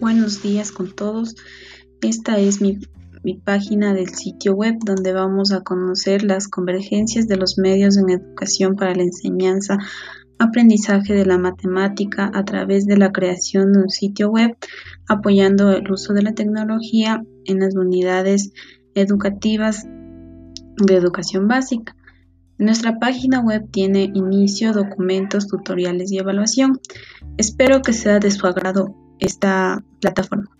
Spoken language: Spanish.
buenos días con todos. Esta es mi, página del sitio web donde vamos a conocer las convergencias de los medios en educación para la enseñanza, aprendizaje de la matemática a través de la creación de un sitio web apoyando el uso de la tecnología en las unidades educativas de educación básica. Nuestra página web tiene inicio, documentos, tutoriales y evaluación. Espero que sea de su agrado esta plataforma.